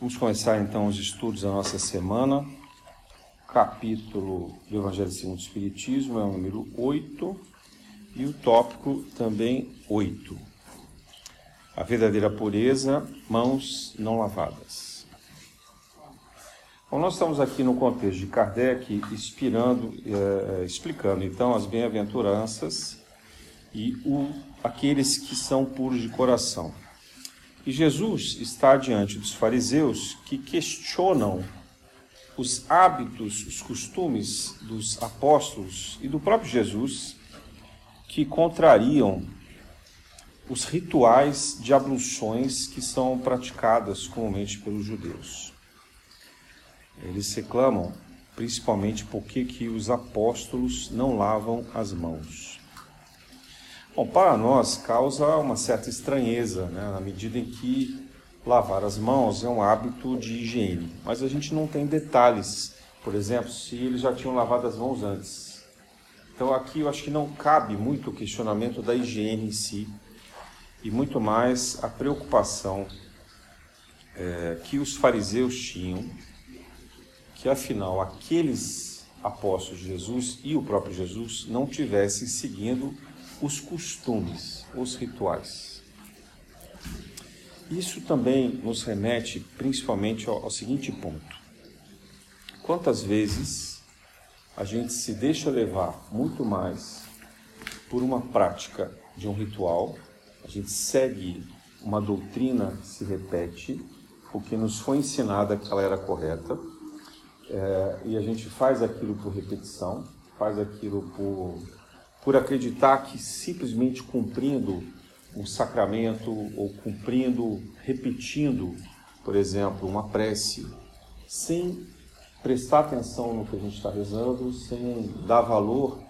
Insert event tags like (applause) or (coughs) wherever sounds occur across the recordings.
Vamos começar então os estudos da nossa semana. Capítulo do Evangelho segundo o Espiritismo é o número 8 e o tópico também 8. A verdadeira pureza, mãos não lavadas. Bom, nós estamos aqui no contexto de Kardec, inspirando, eh, explicando então as bem-aventuranças e o, aqueles que são puros de coração. E Jesus está diante dos fariseus que questionam os hábitos, os costumes dos apóstolos e do próprio Jesus que contrariam os rituais de abluções que são praticadas comumente pelos judeus. Eles reclamam principalmente porque que os apóstolos não lavam as mãos. Bom, para nós causa uma certa estranheza, né, na medida em que lavar as mãos é um hábito de higiene, mas a gente não tem detalhes, por exemplo, se eles já tinham lavado as mãos antes. Então aqui eu acho que não cabe muito o questionamento da higiene em si, e muito mais a preocupação é, que os fariseus tinham, que afinal aqueles apóstolos de Jesus e o próprio Jesus não tivessem seguindo os costumes, os rituais. Isso também nos remete principalmente ao, ao seguinte ponto: quantas vezes a gente se deixa levar muito mais por uma prática de um ritual, a gente segue uma doutrina que se repete, porque nos foi ensinada que ela era correta, é, e a gente faz aquilo por repetição, faz aquilo por por acreditar que simplesmente cumprindo um sacramento ou cumprindo, repetindo, por exemplo, uma prece, sem prestar atenção no que a gente está rezando, sem dar valor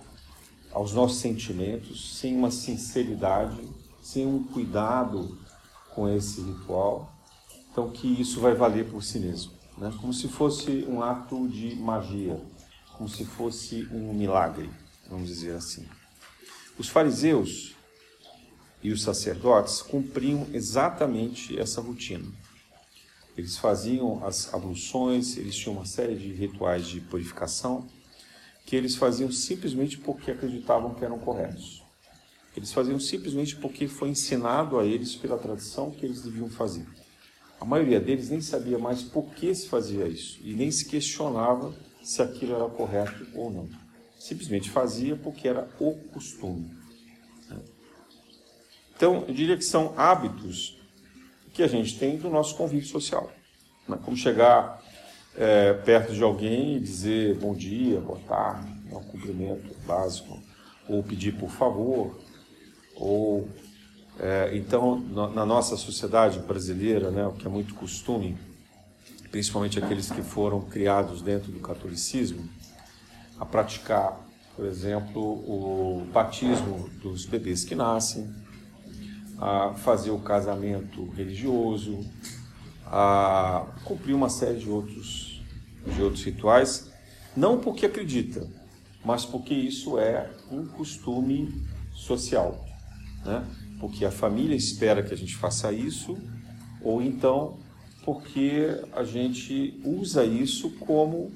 aos nossos sentimentos, sem uma sinceridade, sem um cuidado com esse ritual, então que isso vai valer por si mesmo, né? como se fosse um ato de magia, como se fosse um milagre, vamos dizer assim. Os fariseus e os sacerdotes cumpriam exatamente essa rotina. Eles faziam as abluções, eles tinham uma série de rituais de purificação que eles faziam simplesmente porque acreditavam que eram corretos. Eles faziam simplesmente porque foi ensinado a eles pela tradição que eles deviam fazer. A maioria deles nem sabia mais por que se fazia isso e nem se questionava se aquilo era correto ou não. Simplesmente fazia porque era o costume. Então, eu diria que são hábitos que a gente tem do nosso convívio social. Né? Como chegar é, perto de alguém e dizer bom dia, boa tarde, é um cumprimento básico, ou pedir por favor, ou é, então na nossa sociedade brasileira, né, o que é muito costume, principalmente aqueles que foram criados dentro do catolicismo, a praticar, por exemplo, o batismo dos bebês que nascem, a fazer o casamento religioso, a cumprir uma série de outros, de outros rituais, não porque acredita, mas porque isso é um costume social, né? porque a família espera que a gente faça isso, ou então porque a gente usa isso como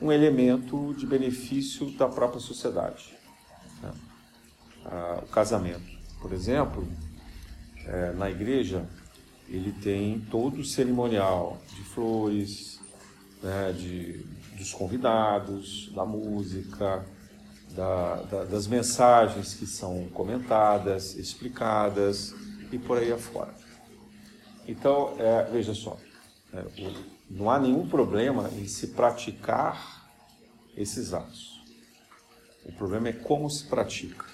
um elemento de benefício da própria sociedade. Né? Ah, o casamento, por exemplo, é, na igreja, ele tem todo o cerimonial de flores, né, de, dos convidados, da música, da, da, das mensagens que são comentadas, explicadas e por aí afora. Então, é, veja só, é, não há nenhum problema em se praticar esses atos. O problema é como se pratica.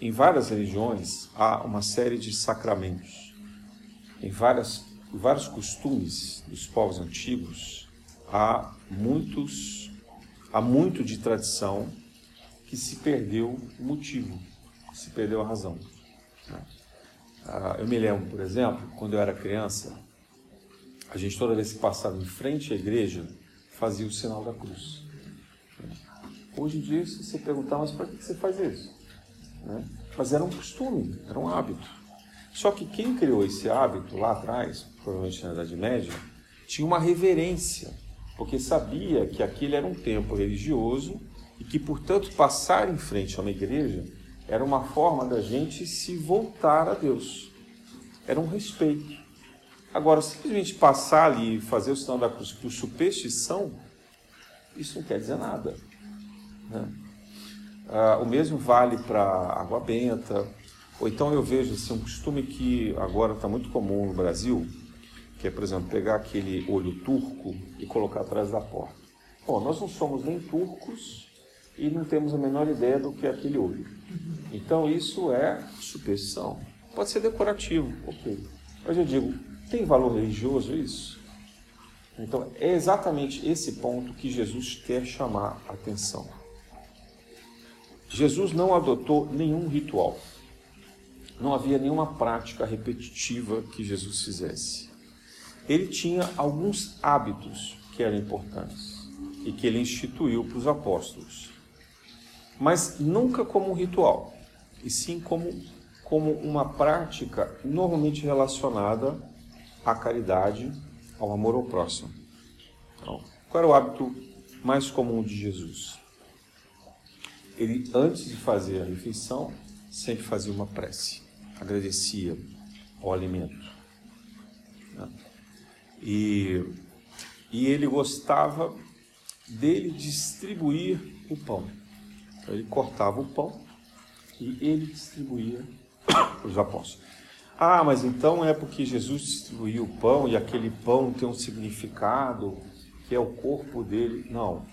Em várias religiões há uma série de sacramentos. Em, várias, vários costumes dos povos antigos há muitos há muito de tradição que se perdeu o motivo, se perdeu a razão. Né? Ah, eu me lembro, por exemplo, quando eu era criança, a gente toda vez que passava em frente à igreja fazia o sinal da cruz. Hoje em dia, se você perguntar, mas para que você faz isso? Né? Mas era um costume, era um hábito. Só que quem criou esse hábito lá atrás, provavelmente na Idade Média, tinha uma reverência, porque sabia que aquele era um templo religioso e que, portanto, passar em frente a uma igreja era uma forma da gente se voltar a Deus. Era um respeito. Agora, simplesmente passar ali e fazer o sinal da cruz por superstição, isso não quer dizer nada. Né? Ah, o mesmo vale para água benta, ou então eu vejo assim, um costume que agora está muito comum no Brasil, que é, por exemplo, pegar aquele olho turco e colocar atrás da porta. Bom, nós não somos nem turcos e não temos a menor ideia do que é aquele olho. Então isso é superstição. Pode ser decorativo, ok. Mas eu digo, tem valor religioso isso? Então é exatamente esse ponto que Jesus quer chamar a atenção. Jesus não adotou nenhum ritual. Não havia nenhuma prática repetitiva que Jesus fizesse. Ele tinha alguns hábitos que eram importantes e que ele instituiu para os apóstolos. Mas nunca como um ritual, e sim como, como uma prática normalmente relacionada à caridade, ao amor ao próximo. Então, qual era o hábito mais comum de Jesus? Ele, antes de fazer a refeição, sempre fazia uma prece, agradecia ao alimento. Né? E, e ele gostava dele distribuir o pão. Então, ele cortava o pão e ele distribuía os apóstolos. Ah, mas então é porque Jesus distribuiu o pão e aquele pão tem um significado que é o corpo dele. Não.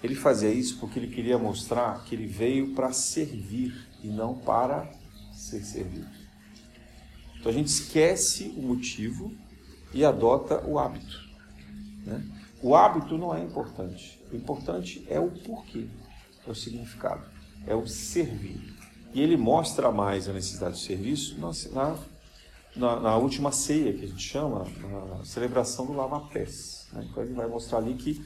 Ele fazia isso porque ele queria mostrar que ele veio para servir e não para ser servido. Então a gente esquece o motivo e adota o hábito. Né? O hábito não é importante. O importante é o porquê, é o significado, é o servir. E ele mostra mais a necessidade do serviço na, na, na última ceia, que a gente chama, na celebração do lava-pés. Né? Então ele vai mostrar ali que,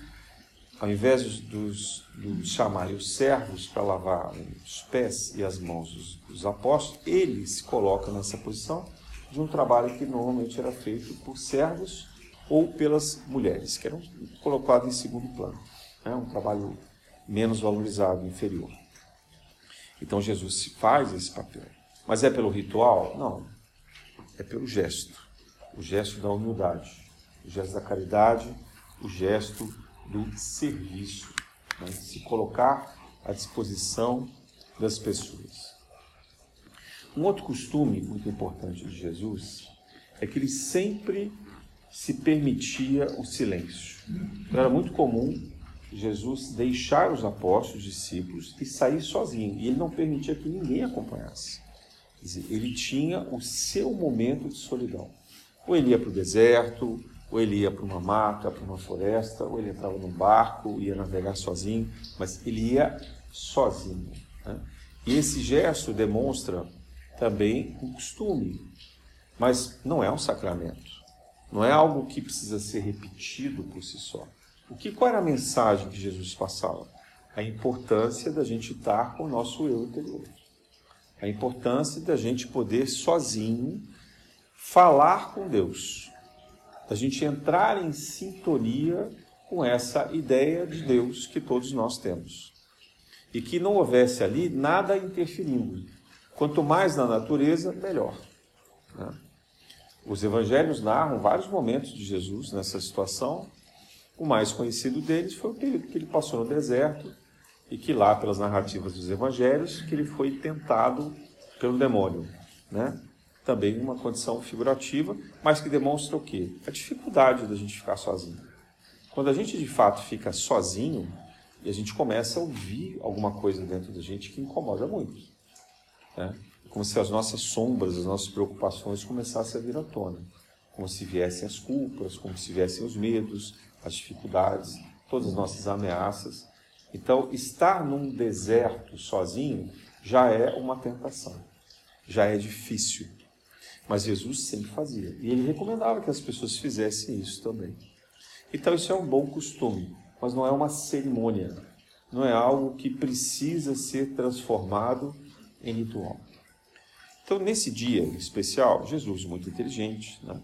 ao invés dos, dos chamarem os servos para lavar os pés e as mãos dos, dos apóstolos, ele se coloca nessa posição de um trabalho que normalmente era feito por servos ou pelas mulheres, que eram colocados em segundo plano. Né? Um trabalho menos valorizado, inferior. Então Jesus faz esse papel. Mas é pelo ritual? Não. É pelo gesto. O gesto da humildade, o gesto da caridade, o gesto do serviço. Né? Se colocar à disposição das pessoas. Um outro costume muito importante de Jesus é que ele sempre se permitia o silêncio. Então, era muito comum Jesus deixar os apóstolos, os discípulos, e sair sozinho. E ele não permitia que ninguém acompanhasse. Dizer, ele tinha o seu momento de solidão. Ou ele ia para o deserto, ou ele ia para uma mata, para uma floresta, ou ele entrava num barco, ia navegar sozinho, mas ele ia sozinho. Né? E esse gesto demonstra também um costume, mas não é um sacramento. Não é algo que precisa ser repetido por si só. O que, qual era a mensagem que Jesus passava? A importância da gente estar com o nosso eu interior. A importância da gente poder sozinho falar com Deus. Da gente entrar em sintonia com essa ideia de Deus que todos nós temos. E que não houvesse ali nada interferindo. Quanto mais na natureza, melhor. Né? Os evangelhos narram vários momentos de Jesus nessa situação. O mais conhecido deles foi o período que ele passou no deserto e que lá, pelas narrativas dos evangelhos, que ele foi tentado pelo demônio. Né? Também uma condição figurativa, mas que demonstra o quê? A dificuldade da gente ficar sozinho. Quando a gente de fato fica sozinho, e a gente começa a ouvir alguma coisa dentro da gente que incomoda muito. Né? Como se as nossas sombras, as nossas preocupações começassem a vir à tona. Como se viessem as culpas, como se viessem os medos, as dificuldades, todas as nossas ameaças. Então, estar num deserto sozinho já é uma tentação, já é difícil. Mas Jesus sempre fazia. E ele recomendava que as pessoas fizessem isso também. Então, isso é um bom costume, mas não é uma cerimônia. Não é algo que precisa ser transformado em ritual. Então, nesse dia especial, Jesus, muito inteligente, né?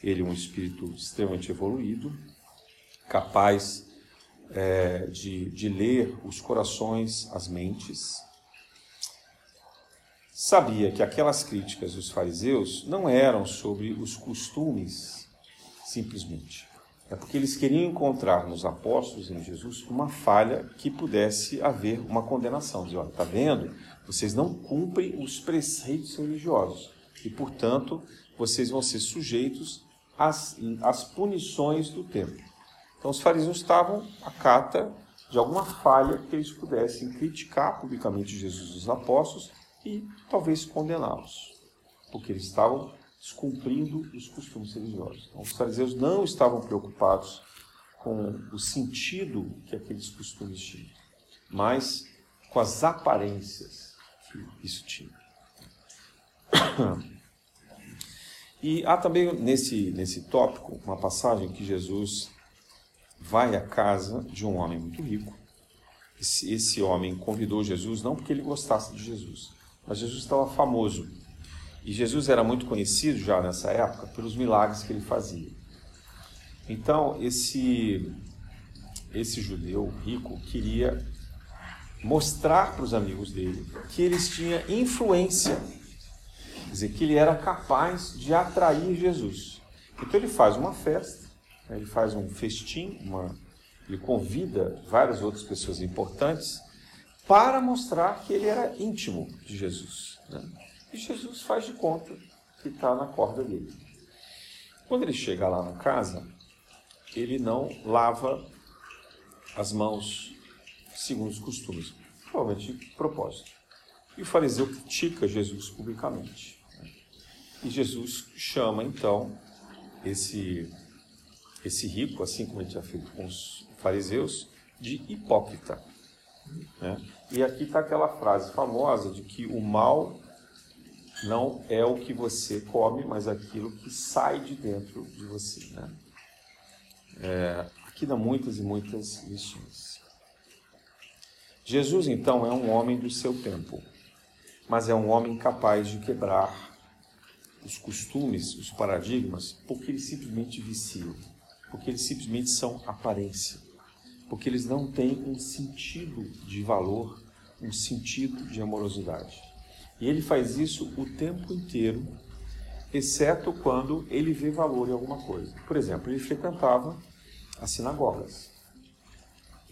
ele um espírito extremamente evoluído, capaz é, de, de ler os corações, as mentes. Sabia que aquelas críticas dos fariseus não eram sobre os costumes, simplesmente. É porque eles queriam encontrar nos apóstolos, em Jesus, uma falha que pudesse haver uma condenação. Dizer, olha, está vendo? Vocês não cumprem os preceitos religiosos e, portanto, vocês vão ser sujeitos às, às punições do tempo. Então, os fariseus estavam à cata de alguma falha que eles pudessem criticar publicamente Jesus e os apóstolos e talvez condená-los, porque eles estavam descumprindo os costumes religiosos. Então, os fariseus não estavam preocupados com o sentido que aqueles costumes tinham, mas com as aparências que isso tinha. E há também nesse, nesse tópico uma passagem que Jesus vai à casa de um homem muito rico. Esse, esse homem convidou Jesus não porque ele gostasse de Jesus, mas Jesus estava famoso. E Jesus era muito conhecido já nessa época pelos milagres que ele fazia. Então, esse, esse judeu rico queria mostrar para os amigos dele que eles tinham influência, quer dizer, que ele era capaz de atrair Jesus. Então ele faz uma festa ele faz um festim, uma, ele convida várias outras pessoas importantes para mostrar que ele era íntimo de Jesus. Né? E Jesus faz de conta que está na corda dele. Quando ele chega lá na casa, ele não lava as mãos segundo os costumes, provavelmente de propósito. E o fariseu critica Jesus publicamente. Né? E Jesus chama então esse esse rico, assim como ele tinha feito com os fariseus, de hipócrita. Né? E aqui está aquela frase famosa de que o mal não é o que você come, mas aquilo que sai de dentro de você. Né? É, aqui dá muitas e muitas lições. Jesus, então, é um homem do seu tempo, mas é um homem capaz de quebrar os costumes, os paradigmas, porque ele simplesmente vicia porque eles simplesmente são aparência, porque eles não têm um sentido de valor, um sentido de amorosidade. E ele faz isso o tempo inteiro, exceto quando ele vê valor em alguma coisa. Por exemplo, ele frequentava as sinagogas.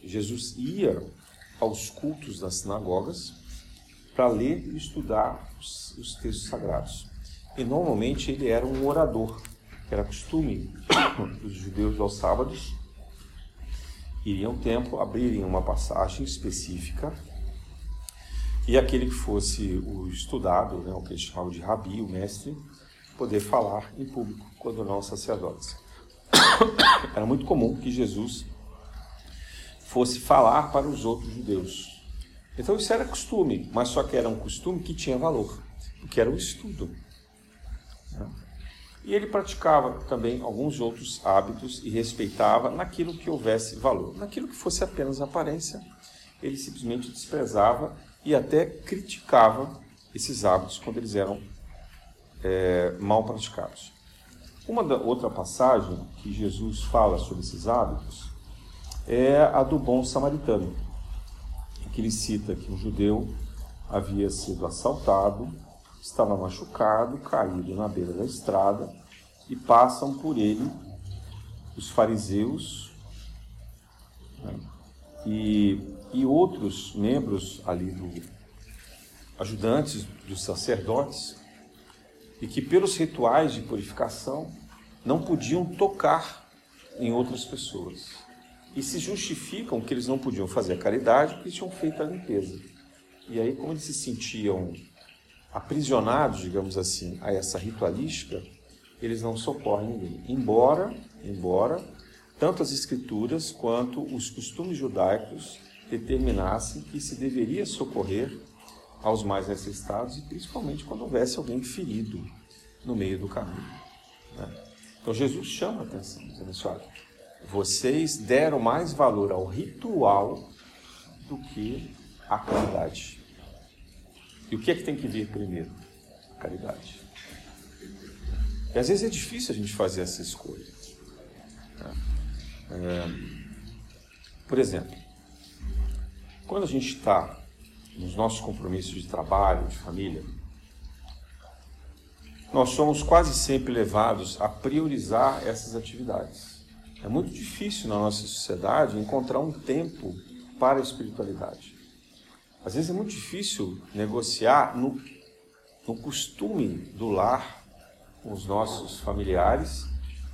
Jesus ia aos cultos das sinagogas para ler e estudar os, os textos sagrados. E normalmente ele era um orador que era costume (coughs) dos judeus aos sábados, iriam ao templo, abrirem uma passagem específica e aquele que fosse o estudado, né, o que eles chamavam de rabi, o mestre, poder falar em público quando não sacerdotes. (coughs) Era muito comum que Jesus fosse falar para os outros judeus. Então isso era costume, mas só que era um costume que tinha valor, porque era um estudo. Né? E ele praticava também alguns outros hábitos e respeitava naquilo que houvesse valor. Naquilo que fosse apenas aparência, ele simplesmente desprezava e até criticava esses hábitos quando eles eram é, mal praticados. Uma da, outra passagem que Jesus fala sobre esses hábitos é a do bom samaritano, que ele cita que um judeu havia sido assaltado estava machucado, caído na beira da estrada, e passam por ele os fariseus né, e, e outros membros ali do ajudantes dos sacerdotes, e que pelos rituais de purificação não podiam tocar em outras pessoas. E se justificam que eles não podiam fazer a caridade porque tinham feito a limpeza. E aí, como eles se sentiam aprisionados, digamos assim, a essa ritualística, eles não socorrem ninguém. Embora, embora tanto as escrituras quanto os costumes judaicos determinassem que se deveria socorrer aos mais necessitados e principalmente quando houvesse alguém ferido no meio do caminho. Né? Então Jesus chama a atenção, dizendo assim, olha, vocês deram mais valor ao ritual do que à caridade. E o que é que tem que vir primeiro? Caridade. E às vezes é difícil a gente fazer essa escolha. É, por exemplo, quando a gente está nos nossos compromissos de trabalho, de família, nós somos quase sempre levados a priorizar essas atividades. É muito difícil na nossa sociedade encontrar um tempo para a espiritualidade. Às vezes é muito difícil negociar no, no costume do lar com os nossos familiares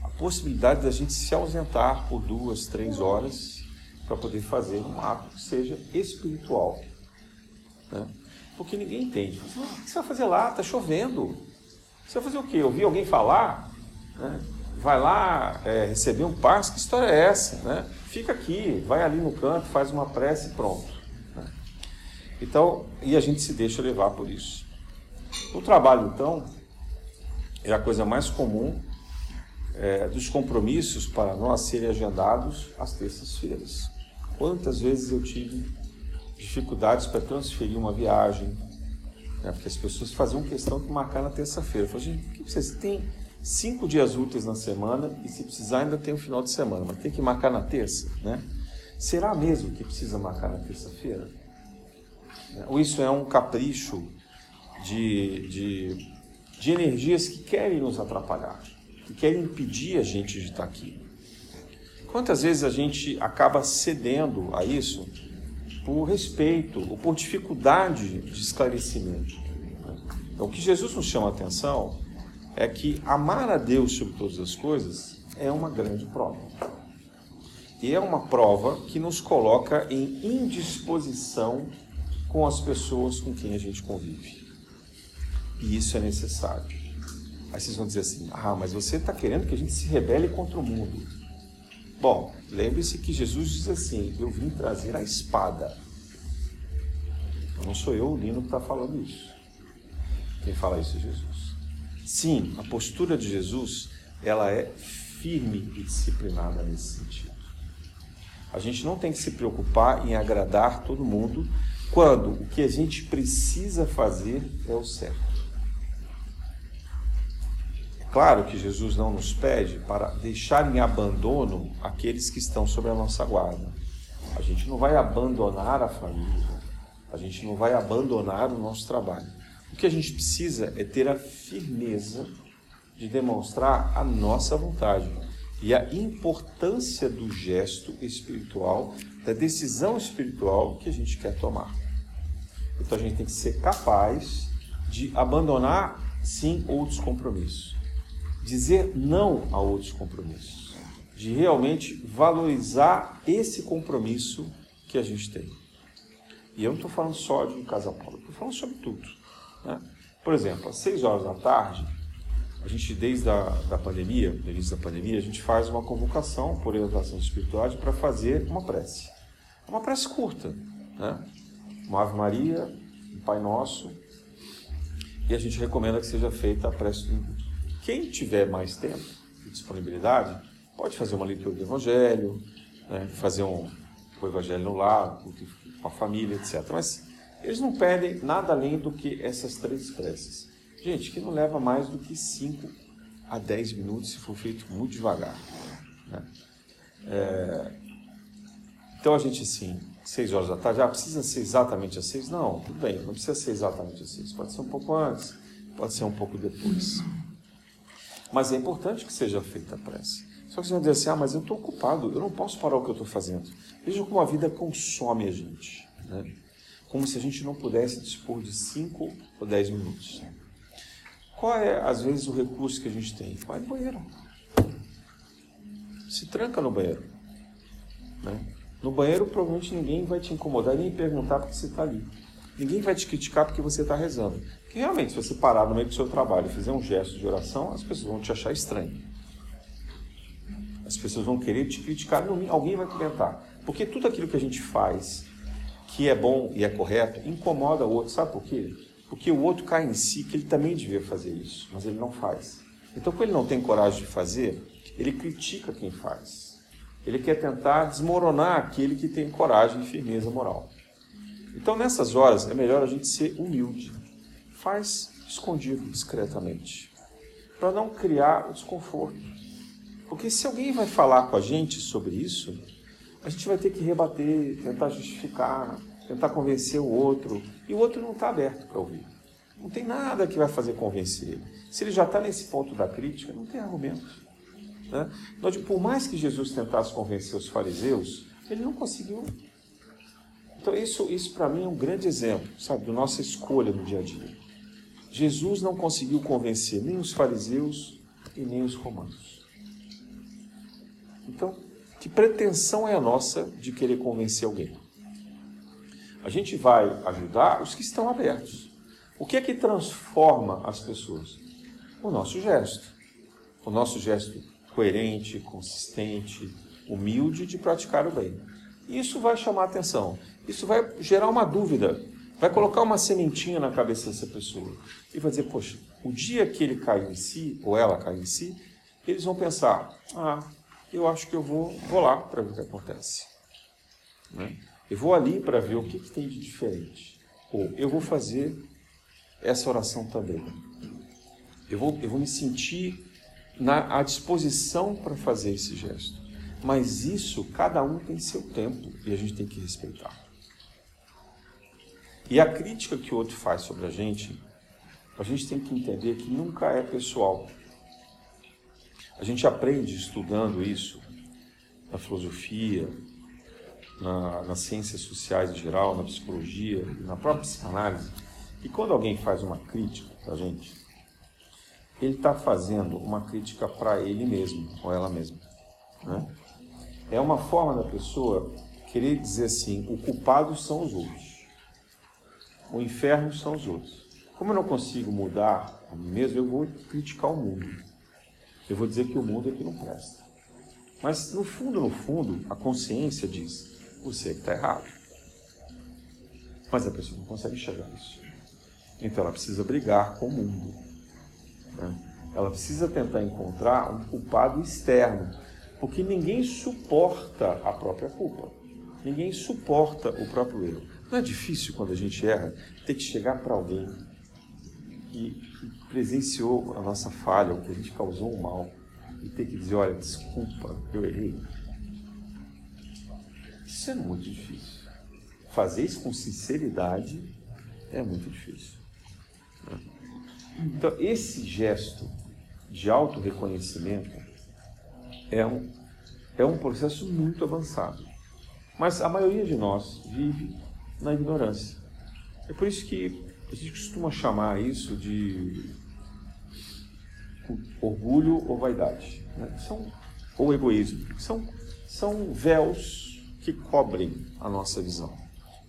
a possibilidade da gente se ausentar por duas, três horas para poder fazer um ato que seja espiritual. Né? Porque ninguém entende. O que você vai fazer lá? Está chovendo. Você vai fazer o quê? Ouvir alguém falar? Né? Vai lá é, receber um passe? Que história é essa? Né? Fica aqui, vai ali no canto, faz uma prece e pronto. Então, e a gente se deixa levar por isso. No trabalho, então, é a coisa mais comum é, dos compromissos para nós serem agendados às terças-feiras. Quantas vezes eu tive dificuldades para transferir uma viagem, né, porque as pessoas faziam questão de marcar na terça-feira. Eu falei, gente, por que vocês têm cinco dias úteis na semana e se precisar ainda tem o um final de semana, mas tem que marcar na terça, né? Será mesmo que precisa marcar na terça-feira? Ou isso é um capricho de, de, de energias que querem nos atrapalhar, que querem impedir a gente de estar aqui? Quantas vezes a gente acaba cedendo a isso por respeito ou por dificuldade de esclarecimento? Então, o que Jesus nos chama a atenção é que amar a Deus sobre todas as coisas é uma grande prova. E é uma prova que nos coloca em indisposição com as pessoas com quem a gente convive. E isso é necessário. Aí vocês vão dizer assim: ah, mas você está querendo que a gente se rebele contra o mundo. Bom, lembre-se que Jesus diz assim: eu vim trazer a espada. Então, não sou eu, o Lino, que está falando isso. Quem fala isso é Jesus. Sim, a postura de Jesus ela é firme e disciplinada nesse sentido. A gente não tem que se preocupar em agradar todo mundo quando o que a gente precisa fazer é o certo. É claro que Jesus não nos pede para deixar em abandono aqueles que estão sob a nossa guarda. A gente não vai abandonar a família, a gente não vai abandonar o nosso trabalho. O que a gente precisa é ter a firmeza de demonstrar a nossa vontade e a importância do gesto espiritual, da decisão espiritual que a gente quer tomar. Então a gente tem que ser capaz de abandonar, sim, outros compromissos. Dizer não a outros compromissos. De realmente valorizar esse compromisso que a gente tem. E eu não estou falando só de Casa Paula, estou falando sobre tudo. Né? Por exemplo, às 6 horas da tarde, a gente, desde a da pandemia, no início da pandemia, a gente faz uma convocação por orientação de espiritualidade para fazer uma prece. Uma prece curta, né? Uma Ave Maria, um Pai Nosso, e a gente recomenda que seja feita a prece do culto. Quem tiver mais tempo e disponibilidade, pode fazer uma leitura do Evangelho, né? fazer um, o Evangelho no lar, com a família, etc. Mas eles não perdem nada além do que essas três preces. Gente, que não leva mais do que 5 a 10 minutos se for feito muito devagar. Né? É... Então a gente assim, 6 horas da tarde, ah, precisa ser exatamente às 6? Não, tudo bem, não precisa ser exatamente às 6. Pode ser um pouco antes, pode ser um pouco depois. Mas é importante que seja feita a prece. Só que você vai dizer assim, ah, mas eu estou ocupado, eu não posso parar o que eu estou fazendo. Veja como a vida consome a gente. Né? como se a gente não pudesse dispor de 5 ou 10 minutos. Qual é, às vezes, o recurso que a gente tem? Vai no banheiro. Se tranca no banheiro. Né? No banheiro, provavelmente ninguém vai te incomodar nem perguntar porque você está ali. Ninguém vai te criticar porque você está rezando. Porque realmente, se você parar no meio do seu trabalho e fizer um gesto de oração, as pessoas vão te achar estranho. As pessoas vão querer te criticar, alguém vai comentar. Porque tudo aquilo que a gente faz que é bom e é correto, incomoda o outro. Sabe por quê? Porque o outro cai em si que ele também devia fazer isso, mas ele não faz. Então, quando ele não tem coragem de fazer, ele critica quem faz. Ele quer tentar desmoronar aquele que tem coragem e firmeza moral. Então, nessas horas, é melhor a gente ser humilde. Faz escondido, discretamente. para não criar o desconforto. Porque se alguém vai falar com a gente sobre isso, a gente vai ter que rebater, tentar justificar, tentar convencer o outro, e o outro não está aberto para ouvir. Não tem nada que vai fazer convencer ele. Se ele já está nesse ponto da crítica, não tem argumento. Né? Então, por mais que Jesus tentasse convencer os fariseus, ele não conseguiu. Então, isso, isso para mim é um grande exemplo, sabe, da nossa escolha no dia a dia. Jesus não conseguiu convencer nem os fariseus e nem os romanos. Então, que pretensão é a nossa de querer convencer alguém? A gente vai ajudar os que estão abertos. O que é que transforma as pessoas? O nosso gesto. O nosso gesto coerente, consistente, humilde de praticar o bem. Isso vai chamar atenção. Isso vai gerar uma dúvida. Vai colocar uma sementinha na cabeça dessa pessoa. E vai dizer, poxa, o dia que ele caiu em si, ou ela caiu em si, eles vão pensar, ah, eu acho que eu vou, vou lá para ver o que acontece. Né? Eu vou ali para ver o que, que tem de diferente. Ou eu vou fazer essa oração também. Eu vou, eu vou me sentir na, disposição para fazer esse gesto. Mas isso, cada um tem seu tempo e a gente tem que respeitar. E a crítica que o outro faz sobre a gente, a gente tem que entender que nunca é pessoal. A gente aprende estudando isso na filosofia, na, nas ciências sociais em geral, na psicologia, na própria psicanálise, e quando alguém faz uma crítica para a gente, ele está fazendo uma crítica para ele mesmo ou ela mesma. Né? É uma forma da pessoa querer dizer assim: o culpado são os outros, o inferno são os outros. Como eu não consigo mudar a mim mesmo, eu vou criticar o mundo. Eu vou dizer que o mundo é que não presta. Mas no fundo, no fundo, a consciência diz: você é que está errado. Mas a pessoa não consegue enxergar isso. Então ela precisa brigar com o mundo. Né? Ela precisa tentar encontrar um culpado externo, porque ninguém suporta a própria culpa. Ninguém suporta o próprio erro. Não é difícil quando a gente erra ter que chegar para alguém que, presenciou a nossa falha, ou que a gente causou um mal, e ter que dizer: olha, desculpa, eu errei. Isso é muito difícil. Fazer isso com sinceridade é muito difícil. Então, esse gesto de auto-reconhecimento é um, é um processo muito avançado. Mas a maioria de nós vive na ignorância. É por isso que a gente costuma chamar isso de orgulho ou vaidade, né? são, ou egoísmo. São, são véus que cobrem a nossa visão,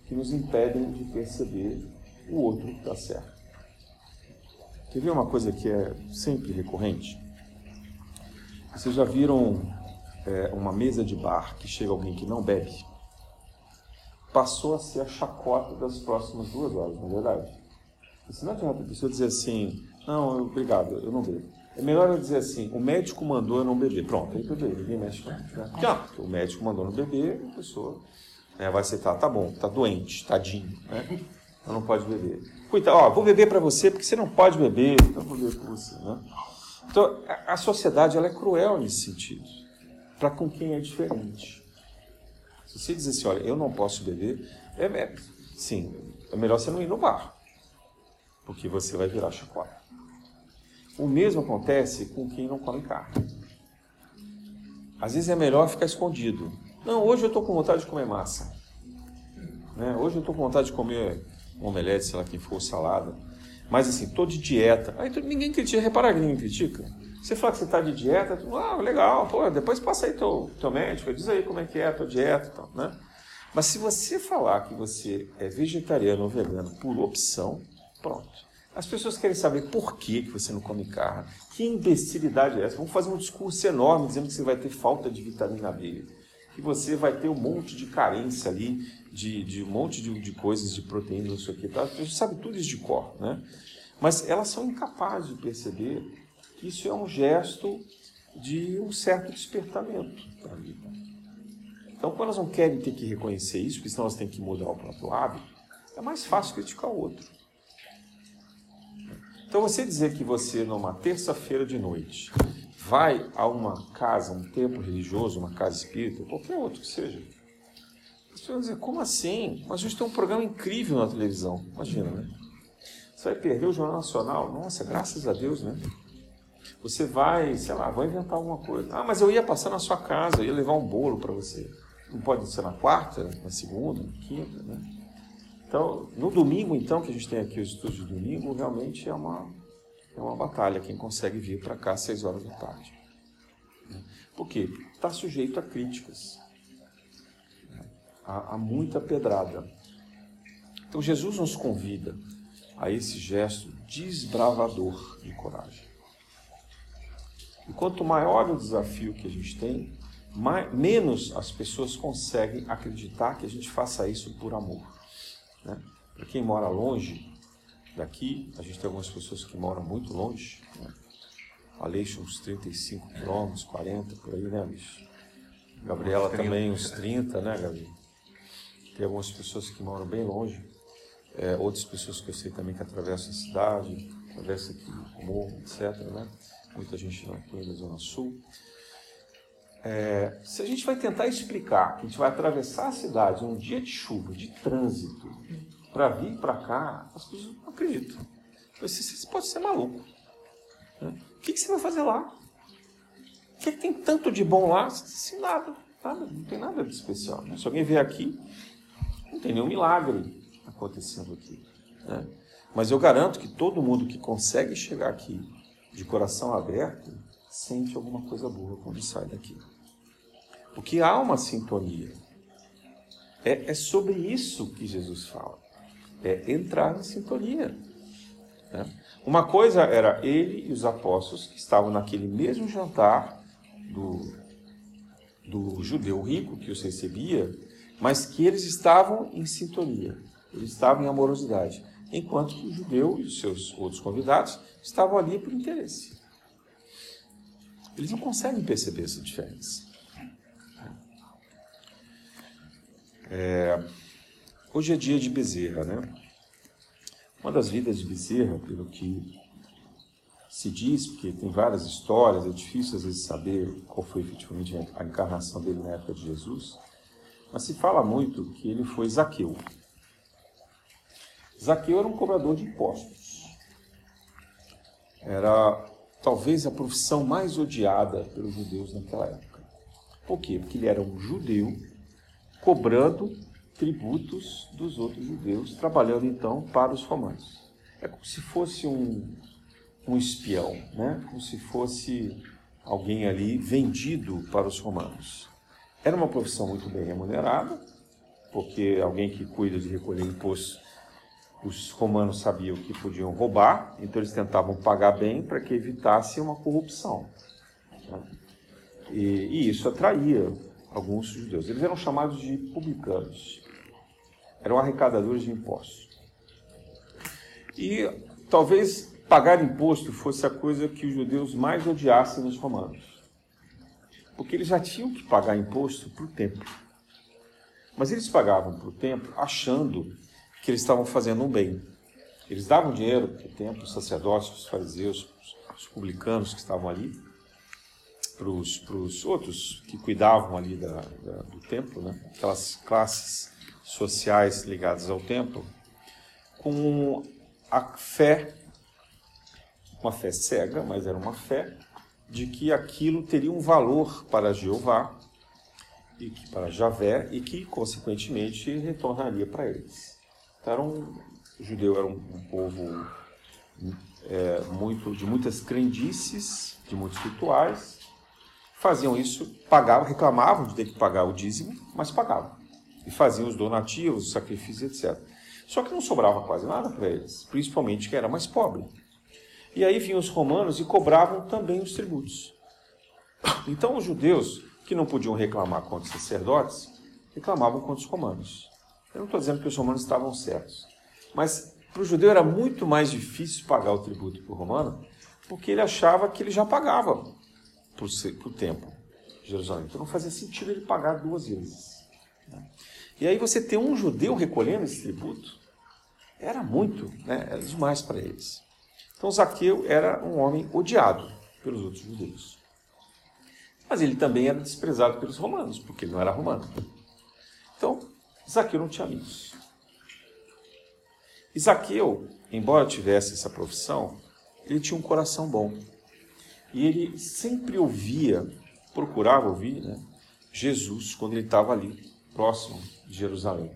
que nos impedem de perceber o outro que está certo. Quer ver uma coisa que é sempre recorrente? Vocês já viram é, uma mesa de bar que chega alguém que não bebe? Passou a ser a chacota das próximas duas horas, não é verdade? Você não adianta a pessoa dizer assim, não, obrigado, eu não bebo. É melhor eu dizer assim, o médico mandou eu não beber. Pronto, aí beber, ninguém mexe com isso. Né? Porque, o médico mandou não beber, a pessoa né, vai aceitar, tá bom, tá doente, tadinho, né? Não pode beber. Ó, vou beber para você porque você não pode beber, então vou beber para você. Né? Então, a, a sociedade ela é cruel nesse sentido, para com quem é diferente. Se você diz assim, olha, eu não posso beber, é, é, sim, é melhor você não ir no bar, porque você vai virar chacota. O mesmo acontece com quem não come carne. Às vezes é melhor ficar escondido. Não, hoje eu estou com vontade de comer massa. Né? Hoje eu estou com vontade de comer omelete, sei lá quem for, salada. Mas assim, tô de dieta. Aí ninguém critica, repara que ninguém critica. Você fala que você está de dieta, ah, legal, pô, depois passa aí teu, teu médico, diz aí como é que é a tua dieta e tal, né? Mas se você falar que você é vegetariano ou vegano por opção, pronto. As pessoas querem saber por que, que você não come carne. Que imbecilidade é essa? Vamos fazer um discurso enorme dizendo que você vai ter falta de vitamina B, que você vai ter um monte de carência ali de, de um monte de, de coisas, de proteínas, não sei o que. Tá? A gente sabe tudo isso de cor, né? Mas elas são incapazes de perceber que isso é um gesto de um certo despertamento para a vida. Então, quando elas não querem ter que reconhecer isso, porque senão elas têm que mudar o próprio hábito, é mais fácil criticar o outro. Então você dizer que você, numa terça-feira de noite, vai a uma casa, um templo religioso, uma casa espírita, qualquer outro que seja, você vai dizer, como assim? Mas hoje tem um programa incrível na televisão. Imagina, né? Você vai perder o Jornal Nacional? Nossa, graças a Deus, né? Você vai, sei lá, vai inventar alguma coisa. Ah, mas eu ia passar na sua casa, eu ia levar um bolo para você. Não pode ser na quarta, na segunda, na quinta, né? Então, no domingo, então, que a gente tem aqui os estudos de domingo, realmente é uma, é uma batalha quem consegue vir para cá às seis horas da tarde. Por quê? Está sujeito a críticas. Há, há muita pedrada. Então, Jesus nos convida a esse gesto desbravador de coragem. E quanto maior o desafio que a gente tem, mais, menos as pessoas conseguem acreditar que a gente faça isso por amor. Né? Para quem mora longe daqui, a gente tem algumas pessoas que moram muito longe. Né? Aleixo uns 35 quilômetros, 40 por aí, né, bicho? Gabriela também uns 30, né, Gabi? Tem algumas pessoas que moram bem longe. É, outras pessoas que eu sei também que atravessam a cidade, atravessam aqui o morro, etc. Né? Muita gente aqui na Zona Sul. É, se a gente vai tentar explicar que a gente vai atravessar a cidade num dia de chuva, de trânsito, para vir para cá, as pessoas não acreditam. Você, você pode ser maluco. Né? O que, que, você vai fazer lá? O que, que tem tanto de bom lá? Assim, nada, nada, não tem nada de especial. Né? Se alguém vier aqui, não tem nenhum milagre acontecendo aqui. Né? Mas eu garanto que todo mundo que consegue chegar aqui de coração aberto sente alguma coisa boa quando sai daqui. Porque há uma sintonia. É, é sobre isso que Jesus fala. É entrar em sintonia. Né? Uma coisa era ele e os apóstolos que estavam naquele mesmo jantar do, do judeu rico que os recebia, mas que eles estavam em sintonia, eles estavam em amorosidade, enquanto que o judeu e os seus outros convidados estavam ali por interesse. Eles não conseguem perceber essa diferença. É, hoje é dia de Bezerra, né? Uma das vidas de Bezerra, pelo que se diz, porque tem várias histórias, é difícil às vezes saber qual foi efetivamente a encarnação dele na época de Jesus, mas se fala muito que ele foi Zaqueu. Zaqueu era um cobrador de impostos. Era talvez a profissão mais odiada pelos judeus naquela época. Por quê? Porque ele era um judeu cobrando tributos dos outros judeus, trabalhando então para os romanos. É como se fosse um, um espião, né? como se fosse alguém ali vendido para os romanos. Era uma profissão muito bem remunerada, porque alguém que cuida de recolher impostos, os romanos sabiam que podiam roubar, então eles tentavam pagar bem para que evitasse uma corrupção. Né? E, e isso atraía alguns judeus. Eles eram chamados de publicanos. Eram arrecadadores de impostos. E talvez pagar imposto fosse a coisa que os judeus mais odiassem nos romanos. Porque eles já tinham que pagar imposto para o templo. Mas eles pagavam para o templo achando que eles estavam fazendo um bem. Eles davam dinheiro para o templo, os sacerdotes, os fariseus, os publicanos que estavam ali, para os outros que cuidavam ali da, da, do templo, né? aquelas classes sociais ligadas ao templo, com a fé, uma fé cega, mas era uma fé, de que aquilo teria um valor para Jeová e que, para Javé e que, consequentemente, retornaria para eles. Então, era um, o judeu era um, um povo é, muito de muitas crendices, de muitos rituais, faziam isso, pagavam, reclamavam de ter que pagar o dízimo, mas pagavam. E faziam os donativos, os sacrifícios, etc. Só que não sobrava quase nada para eles, principalmente quem era mais pobre. E aí vinham os romanos e cobravam também os tributos. Então os judeus, que não podiam reclamar contra os sacerdotes, reclamavam contra os romanos. Eu não estou dizendo que os romanos estavam certos, mas para o judeu era muito mais difícil pagar o tributo para o romano, porque ele achava que ele já pagava para o templo de Jerusalém. Então não fazia sentido ele pagar duas vezes. Né? E aí você ter um judeu recolhendo esse tributo era muito, né? era demais para eles. Então Zaqueu era um homem odiado pelos outros judeus. Mas ele também era desprezado pelos romanos, porque ele não era romano. Então, Zaqueu não tinha amigos. E Zaqueu, embora tivesse essa profissão, ele tinha um coração bom. E ele sempre ouvia, procurava ouvir, né, Jesus quando ele estava ali, próximo de Jerusalém.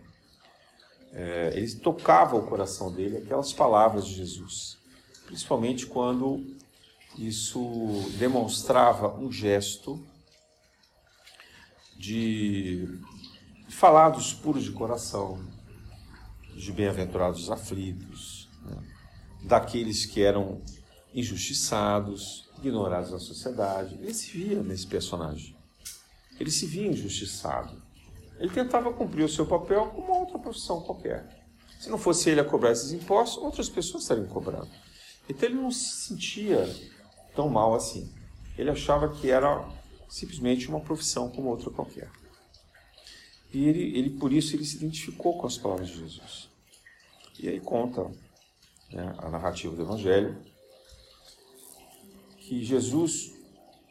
É, ele tocava o coração dele aquelas palavras de Jesus, principalmente quando isso demonstrava um gesto de falar dos puros de coração, de bem-aventurados aflitos, né? daqueles que eram injustiçados, ignorados na sociedade. Ele se via nesse personagem. Ele se via injustiçado. Ele tentava cumprir o seu papel como outra profissão qualquer. Se não fosse ele a cobrar esses impostos, outras pessoas estariam cobrando. Então ele não se sentia tão mal assim. Ele achava que era simplesmente uma profissão como outra qualquer. E ele, ele por isso ele se identificou com as palavras de Jesus. E aí conta né, a narrativa do Evangelho que Jesus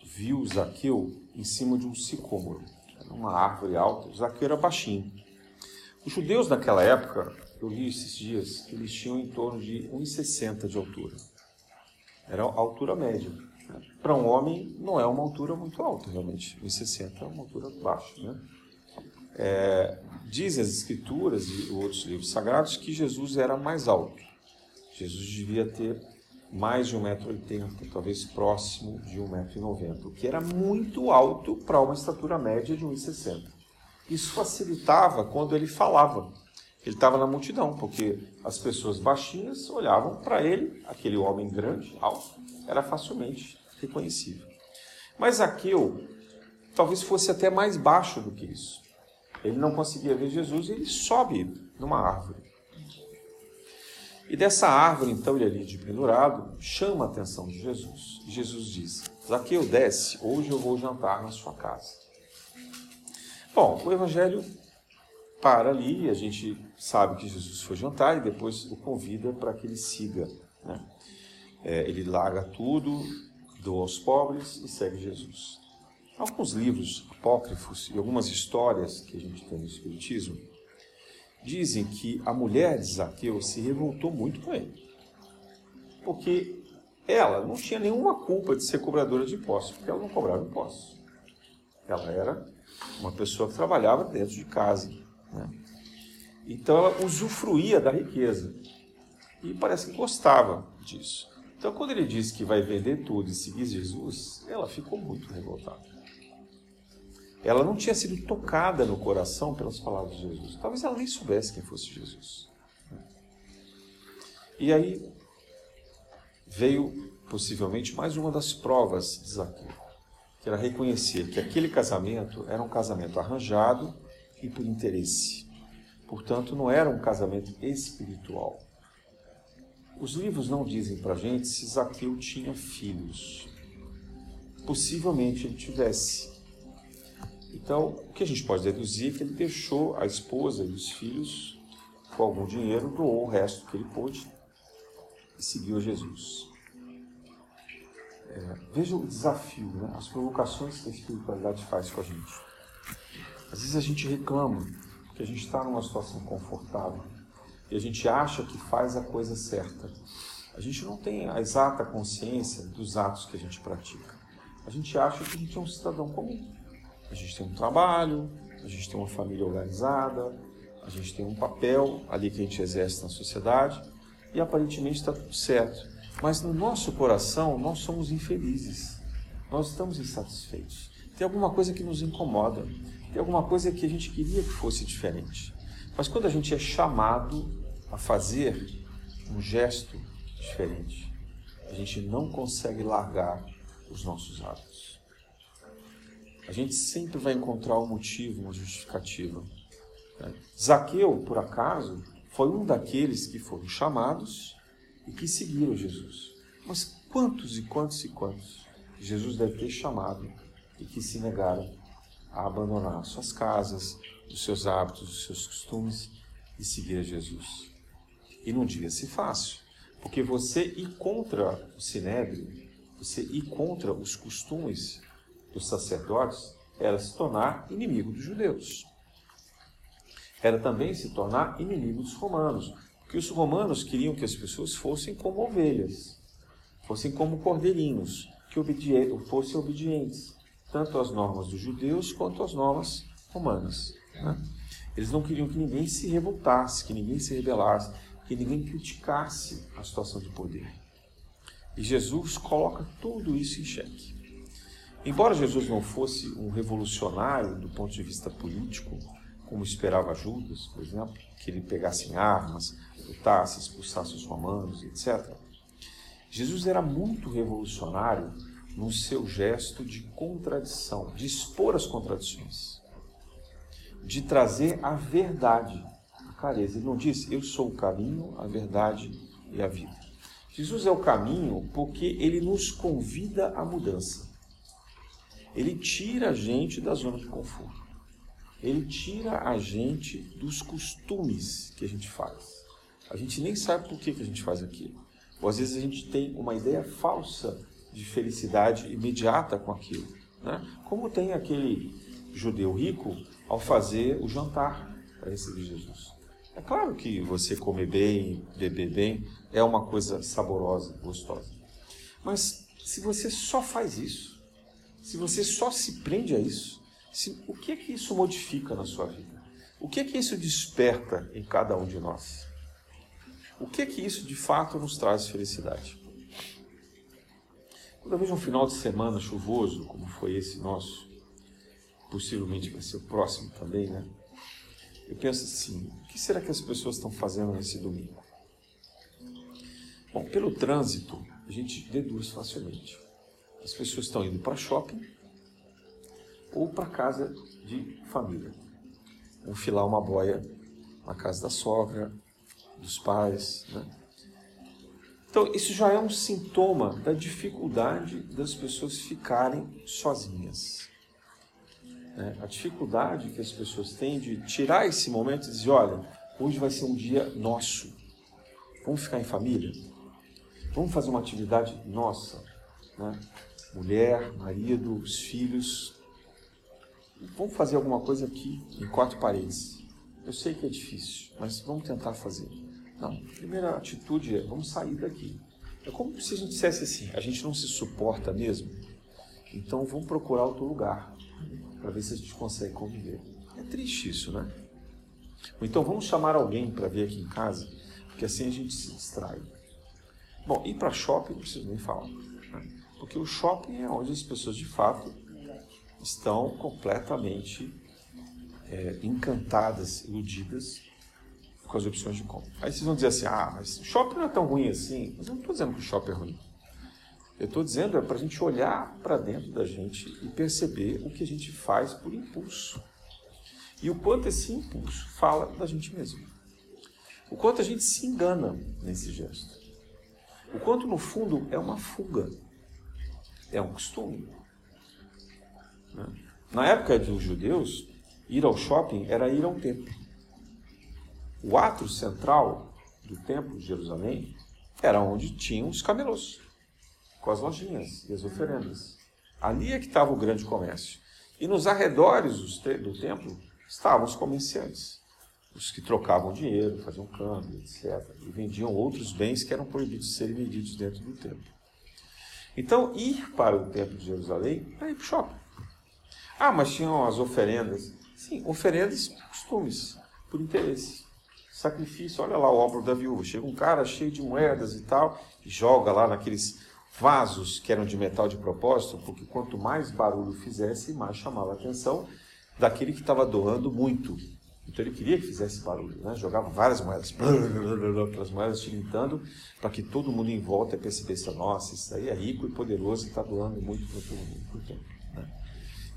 viu Zaqueu em cima de um sicômoro, uma árvore alta. Zaqueu era baixinho. Os judeus naquela época, eu li esses dias, eles tinham em torno de 1,60 de altura. Era a altura média. Para um homem, não é uma altura muito alta, realmente. 1,60 é uma altura baixa. Né? É, dizem as Escrituras e outros livros sagrados que Jesus era mais alto. Jesus devia ter mais de 1,80m, talvez próximo de 1,90m, o que era muito alto para uma estatura média de 1,60m. Isso facilitava quando ele falava. Ele estava na multidão, porque as pessoas baixinhas olhavam para ele, aquele homem grande, alto, era facilmente reconhecível. Mas Zaqueu talvez fosse até mais baixo do que isso. Ele não conseguia ver Jesus e ele sobe numa árvore. E dessa árvore, então, ele ali de pendurado, chama a atenção de Jesus. E Jesus diz: Zaqueu, desce, hoje eu vou jantar na sua casa. Bom, o evangelho para ali, a gente sabe que Jesus foi jantar e depois o convida para que ele siga. Né? É, ele larga tudo, doa aos pobres e segue Jesus. Alguns livros apócrifos e algumas histórias que a gente tem no Espiritismo dizem que a mulher de Zaqueu se revoltou muito com ele. Porque ela não tinha nenhuma culpa de ser cobradora de impostos, porque ela não cobrava impostos. Ela era uma pessoa que trabalhava dentro de casa. Né? Então ela usufruía da riqueza. E parece que gostava disso. Então, quando ele disse que vai vender tudo e seguir Jesus, ela ficou muito revoltada. Ela não tinha sido tocada no coração pelas palavras de Jesus. Talvez ela nem soubesse quem fosse Jesus. E aí veio possivelmente mais uma das provas de Zaqueu, que era reconhecer que aquele casamento era um casamento arranjado e por interesse. Portanto, não era um casamento espiritual. Os livros não dizem para gente se Zaqueu tinha filhos. Possivelmente ele tivesse. Então, o que a gente pode deduzir é que ele deixou a esposa e os filhos com algum dinheiro, doou o resto que ele pôde e seguiu a Jesus. É, veja o desafio, né? as provocações que a espiritualidade faz com a gente. Às vezes a gente reclama que a gente está numa situação confortável e a gente acha que faz a coisa certa. A gente não tem a exata consciência dos atos que a gente pratica. A gente acha que a gente é um cidadão comum. A gente tem um trabalho, a gente tem uma família organizada, a gente tem um papel ali que a gente exerce na sociedade e aparentemente está tudo certo. Mas no nosso coração nós somos infelizes, nós estamos insatisfeitos. Tem alguma coisa que nos incomoda, tem alguma coisa que a gente queria que fosse diferente. Mas quando a gente é chamado a fazer um gesto diferente, a gente não consegue largar os nossos hábitos. A gente sempre vai encontrar um motivo, uma justificativa. Zaqueu, por acaso, foi um daqueles que foram chamados e que seguiram Jesus. Mas quantos e quantos e quantos Jesus deve ter chamado e que se negaram a abandonar suas casas, os seus hábitos, os seus costumes e seguir a Jesus. E não devia ser fácil, Porque você ir contra o sinédrio, você ir contra os costumes dos sacerdotes, era se tornar inimigo dos judeus. Era também se tornar inimigo dos romanos. Porque os romanos queriam que as pessoas fossem como ovelhas, fossem como cordeirinhos, que obedi fossem obedientes, tanto às normas dos judeus quanto às normas romanas. Né? Eles não queriam que ninguém se revoltasse, que ninguém se rebelasse, que ninguém criticasse a situação de poder. E Jesus coloca tudo isso em xeque. Embora Jesus não fosse um revolucionário do ponto de vista político, como esperava Judas, por exemplo, que ele pegasse em armas, lutasse, expulsasse os romanos, etc. Jesus era muito revolucionário no seu gesto de contradição, de expor as contradições, de trazer a verdade, a clareza. Ele não disse, eu sou o caminho, a verdade e a vida. Jesus é o caminho porque ele nos convida à mudança. Ele tira a gente da zona de conforto. Ele tira a gente dos costumes que a gente faz. A gente nem sabe por que, que a gente faz aquilo. Ou às vezes a gente tem uma ideia falsa de felicidade imediata com aquilo. Né? Como tem aquele judeu rico ao fazer o jantar para receber Jesus. É claro que você comer bem, beber bem, é uma coisa saborosa, gostosa. Mas se você só faz isso, se você só se prende a isso, se, o que é que isso modifica na sua vida? O que é que isso desperta em cada um de nós? O que é que isso de fato nos traz felicidade? Quando eu vejo um final de semana chuvoso, como foi esse nosso, possivelmente vai ser o próximo também, né? Eu penso assim: o que será que as pessoas estão fazendo nesse domingo? Bom, pelo trânsito, a gente deduz facilmente. As pessoas estão indo para shopping ou para casa de família. Enfilar uma boia na casa da sogra, dos pais. Né? Então, isso já é um sintoma da dificuldade das pessoas ficarem sozinhas. Né? A dificuldade que as pessoas têm de tirar esse momento e dizer: olha, hoje vai ser um dia nosso. Vamos ficar em família? Vamos fazer uma atividade nossa? Né? Mulher, marido, os filhos. Vamos fazer alguma coisa aqui em quatro paredes. Eu sei que é difícil, mas vamos tentar fazer. Não, a primeira atitude é: vamos sair daqui. É como se a gente dissesse assim: a gente não se suporta mesmo, então vamos procurar outro lugar para ver se a gente consegue conviver. É triste isso, né? Ou então vamos chamar alguém para vir aqui em casa, porque assim a gente se distrai. Bom, ir para shopping não preciso nem falar, né? Porque o shopping é onde as pessoas de fato estão completamente é, encantadas, iludidas com as opções de compra. Aí vocês vão dizer assim: ah, mas o shopping não é tão ruim assim. Mas eu não estou dizendo que o shopping é ruim. Eu estou dizendo é para a gente olhar para dentro da gente e perceber o que a gente faz por impulso. E o quanto esse impulso fala da gente mesmo. O quanto a gente se engana nesse gesto. O quanto, no fundo, é uma fuga. É um costume. Na época dos judeus, ir ao shopping era ir a um templo. O átrio central do templo de Jerusalém era onde tinham os camelôs com as lojinhas e as oferendas. Ali é que estava o grande comércio. E nos arredores do templo estavam os comerciantes, os que trocavam dinheiro, faziam câmbio, etc. E vendiam outros bens que eram proibidos de serem vendidos dentro do templo. Então, ir para o templo de Jerusalém era ir para o shopping. Ah, mas tinham as oferendas. Sim, oferendas, costumes, por interesse. Sacrifício, olha lá o óbolo da viúva. Chega um cara cheio de moedas e tal, e joga lá naqueles vasos que eram de metal de propósito, porque quanto mais barulho fizesse, mais chamava a atenção daquele que estava doando muito. Então ele queria que fizesse barulho, né? jogava várias moedas, aquelas moedas tilintando, para que todo mundo em volta percebesse, nossa, isso aí é rico e poderoso e está doando muito para todo mundo. Né?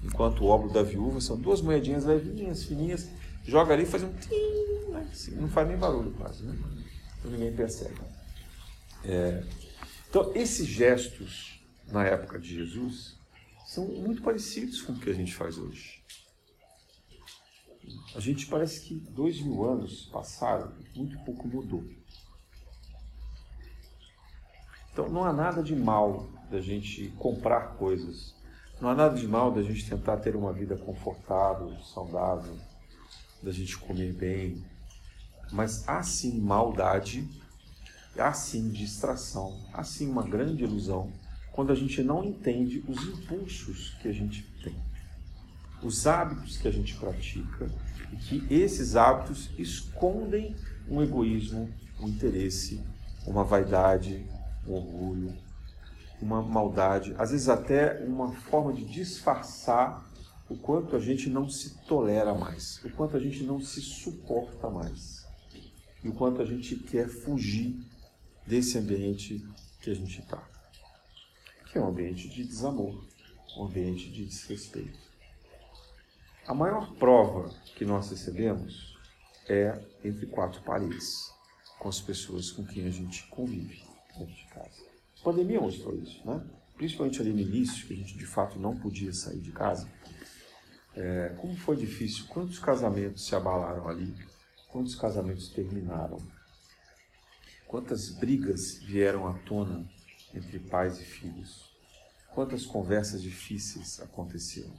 Enquanto o óbolo da viúva são duas moedinhas levinhas, fininhas, joga ali e faz um tim, né? Assim, não faz nem barulho quase, né? então ninguém percebe. É, então, esses gestos na época de Jesus são muito parecidos com o que a gente faz hoje. A gente parece que dois mil anos passaram e muito pouco mudou. Então não há nada de mal da gente comprar coisas. Não há nada de mal da gente tentar ter uma vida confortável, saudável, da gente comer bem. Mas há sim maldade, há sim distração, há sim uma grande ilusão quando a gente não entende os impulsos que a gente tem, os hábitos que a gente pratica e que esses hábitos escondem um egoísmo, um interesse, uma vaidade, um orgulho, uma maldade, às vezes até uma forma de disfarçar o quanto a gente não se tolera mais, o quanto a gente não se suporta mais, e o quanto a gente quer fugir desse ambiente que a gente está, que é um ambiente de desamor, um ambiente de desrespeito. A maior prova que nós recebemos é entre quatro paredes, com as pessoas com quem a gente convive dentro de casa. A pandemia mostrou isso, né? Principalmente ali no início, que a gente de fato não podia sair de casa. É, como foi difícil, quantos casamentos se abalaram ali, quantos casamentos terminaram, quantas brigas vieram à tona entre pais e filhos, quantas conversas difíceis aconteceram.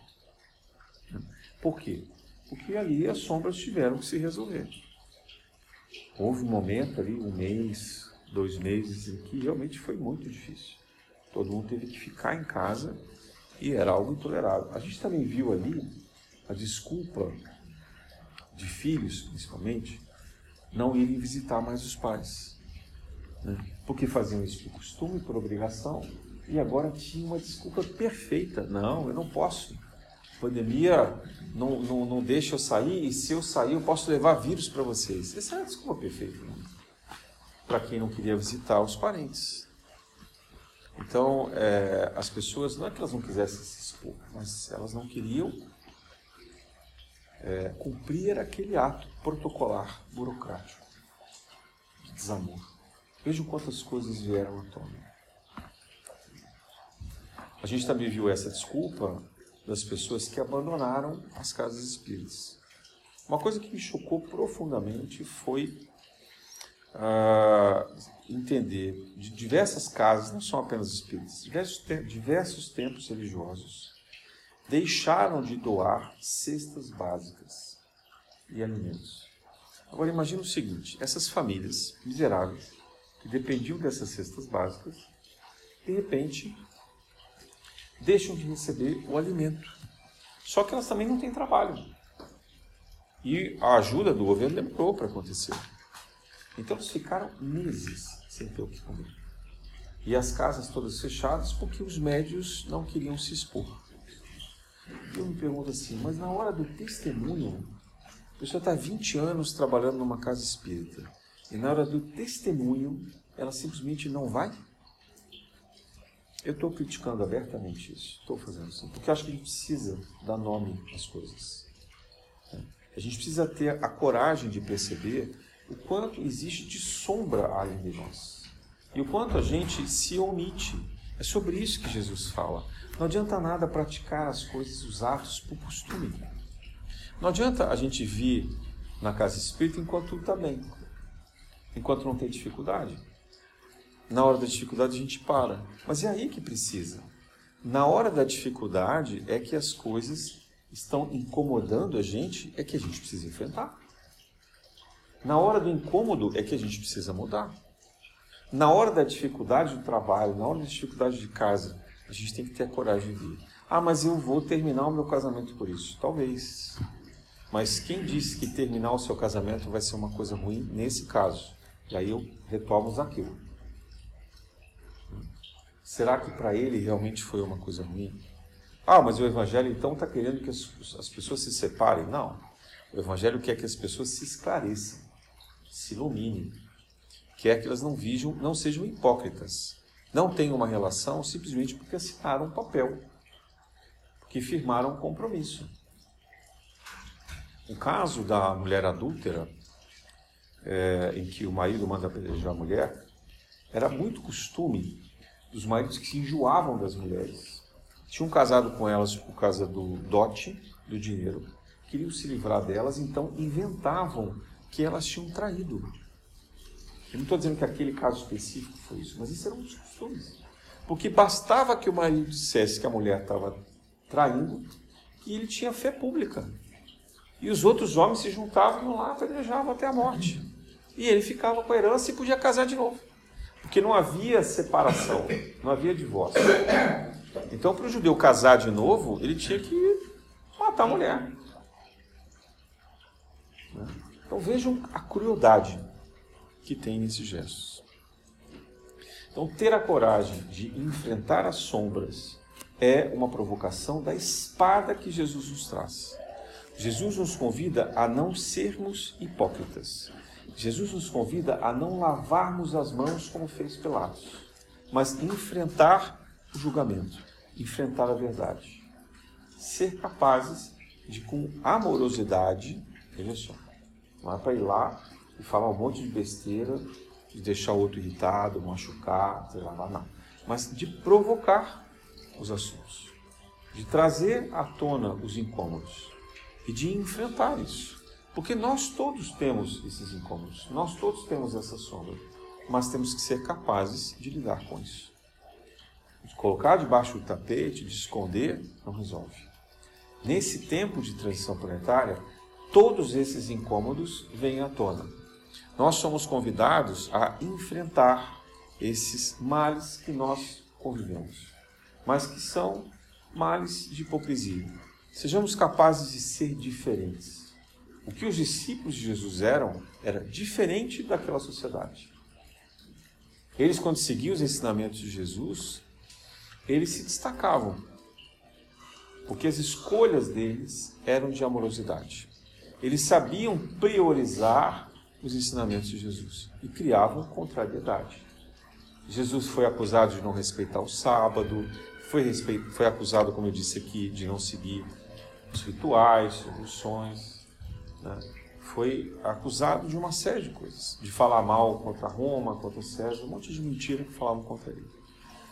Por quê? Porque ali as sombras tiveram que se resolver. Houve um momento ali, um mês, dois meses em que realmente foi muito difícil. Todo mundo teve que ficar em casa e era algo intolerável. A gente também viu ali a desculpa de filhos, principalmente, não irem visitar mais os pais. Né? Porque faziam isso por costume, por obrigação, e agora tinha uma desculpa perfeita. Não, eu não posso. Pandemia não, não, não deixa eu sair, e se eu sair, eu posso levar vírus para vocês. Essa é a desculpa perfeita. Né? para quem não queria visitar os parentes. Então, é, as pessoas, não é que elas não quisessem se expor, mas elas não queriam é, cumprir aquele ato protocolar, burocrático, de desamor. Vejam quantas coisas vieram à tona. A gente também viu essa desculpa das pessoas que abandonaram as casas espíritas. Uma coisa que me chocou profundamente foi uh, entender de diversas casas, não são apenas espíritas, diversos, diversos templos religiosos deixaram de doar cestas básicas e alimentos. Agora imagine o seguinte: essas famílias miseráveis que dependiam dessas cestas básicas, de repente deixam de receber o alimento. Só que elas também não têm trabalho. E a ajuda do governo demorou para acontecer. Então eles ficaram meses sem ter o que comer. E as casas todas fechadas porque os médios não queriam se expor. Eu me pergunto assim, mas na hora do testemunho, a pessoa está 20 anos trabalhando numa casa espírita, e na hora do testemunho, ela simplesmente não vai? Eu estou criticando abertamente isso, estou fazendo isso, porque acho que a gente precisa dar nome às coisas. A gente precisa ter a coragem de perceber o quanto existe de sombra além de nós. E o quanto a gente se omite. É sobre isso que Jesus fala. Não adianta nada praticar as coisas, os atos por costume. Não adianta a gente vir na casa espírita enquanto tudo está bem, enquanto não tem dificuldade. Na hora da dificuldade a gente para. Mas é aí que precisa. Na hora da dificuldade é que as coisas estão incomodando a gente, é que a gente precisa enfrentar. Na hora do incômodo é que a gente precisa mudar. Na hora da dificuldade do trabalho, na hora da dificuldade de casa, a gente tem que ter a coragem de vir. Ah, mas eu vou terminar o meu casamento por isso. Talvez. Mas quem disse que terminar o seu casamento vai ser uma coisa ruim nesse caso? E aí eu retomo aquilo. Será que para ele realmente foi uma coisa ruim? Ah, mas o Evangelho então está querendo que as, as pessoas se separem? Não. O Evangelho quer que as pessoas se esclareçam se ilumine. Quer que elas não vejam, não sejam hipócritas. Não tenham uma relação simplesmente porque assinaram um papel, porque firmaram um compromisso. O caso da mulher adúltera, é, em que o marido manda apedrejar a mulher, era muito costume dos maridos que se enjoavam das mulheres. Tinham casado com elas por causa do dote, do dinheiro, queriam se livrar delas, então inventavam que elas tinham traído. Eu não estou dizendo que aquele caso específico foi isso, mas isso era um dos costumes. Porque bastava que o marido dissesse que a mulher estava traindo, que ele tinha fé pública. E os outros homens se juntavam e lá apedrejavam até a morte. E ele ficava com a herança e podia casar de novo. Porque não havia separação, não havia divórcio. Então, para o judeu casar de novo, ele tinha que matar a mulher. Então vejam a crueldade que tem nesses gestos. Então, ter a coragem de enfrentar as sombras é uma provocação da espada que Jesus nos traz. Jesus nos convida a não sermos hipócritas. Jesus nos convida a não lavarmos as mãos como fez Pilatos, mas enfrentar o julgamento, enfrentar a verdade. Ser capazes de, com amorosidade, veja só, não é para ir lá e falar um monte de besteira, de deixar o outro irritado, machucar, sei lá, não. Mas de provocar os assuntos, de trazer à tona os incômodos e de enfrentar isso. Porque nós todos temos esses incômodos, nós todos temos essa sombra, mas temos que ser capazes de lidar com isso. De colocar debaixo do tapete, de esconder, não resolve. Nesse tempo de transição planetária, todos esses incômodos vêm à tona. Nós somos convidados a enfrentar esses males que nós convivemos, mas que são males de hipocrisia. Sejamos capazes de ser diferentes. O que os discípulos de Jesus eram era diferente daquela sociedade. Eles, quando seguiam os ensinamentos de Jesus, eles se destacavam, porque as escolhas deles eram de amorosidade. Eles sabiam priorizar os ensinamentos de Jesus e criavam contrariedade. Jesus foi acusado de não respeitar o sábado, foi, respeito, foi acusado, como eu disse aqui, de não seguir os rituais, soluções. Né? Foi acusado de uma série de coisas, de falar mal contra Roma, contra César, um monte de mentira que falavam contra ele.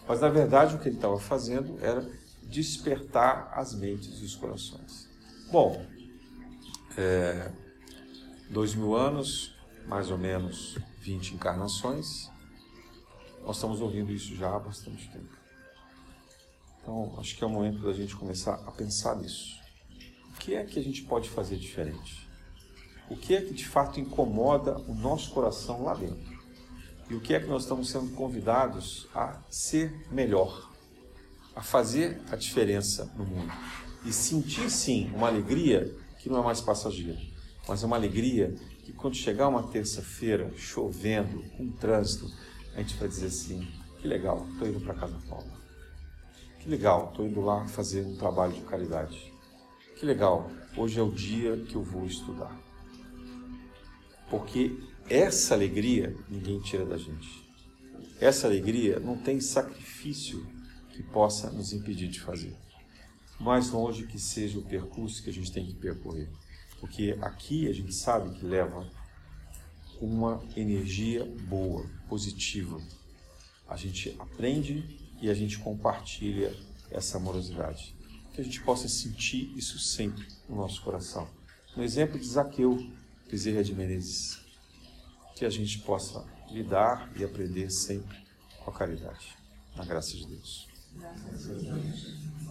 Mas na verdade o que ele estava fazendo era despertar as mentes e os corações. Bom, é, dois mil anos, mais ou menos 20 encarnações, nós estamos ouvindo isso já há bastante tempo. Então, acho que é o momento da gente começar a pensar nisso. O que é que a gente pode fazer diferente? O que é que de fato incomoda o nosso coração lá dentro? E o que é que nós estamos sendo convidados a ser melhor, a fazer a diferença no mundo? E sentir sim uma alegria que não é mais passageira, mas é uma alegria que quando chegar uma terça-feira, chovendo, com trânsito, a gente vai dizer assim: que legal, estou indo para casa Paula. Que legal, estou indo lá fazer um trabalho de caridade. Que legal, hoje é o dia que eu vou estudar. Porque essa alegria ninguém tira da gente. Essa alegria não tem sacrifício que possa nos impedir de fazer mais longe que seja o percurso que a gente tem que percorrer. Porque aqui a gente sabe que leva uma energia boa, positiva. A gente aprende e a gente compartilha essa amorosidade. Que a gente possa sentir isso sempre no nosso coração. No exemplo de Zaqueu Bezerra de Menezes, que a gente possa lidar e aprender sempre com a caridade. Na graça de Deus. Graças a Deus.